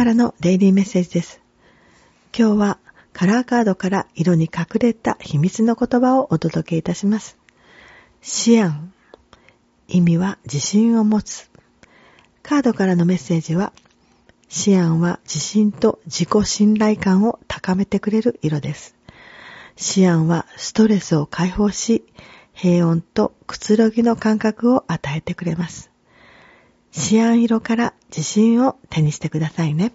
からのデイリーメッセージです。今日はカラーカードから色に隠れた秘密の言葉をお届けいたします。シアン。意味は自信を持つ。カードからのメッセージは、シアンは自信と自己信頼感を高めてくれる色です。シアンはストレスを解放し、平穏とくつろぎの感覚を与えてくれます。シアン色から自信を手にしてくださいね。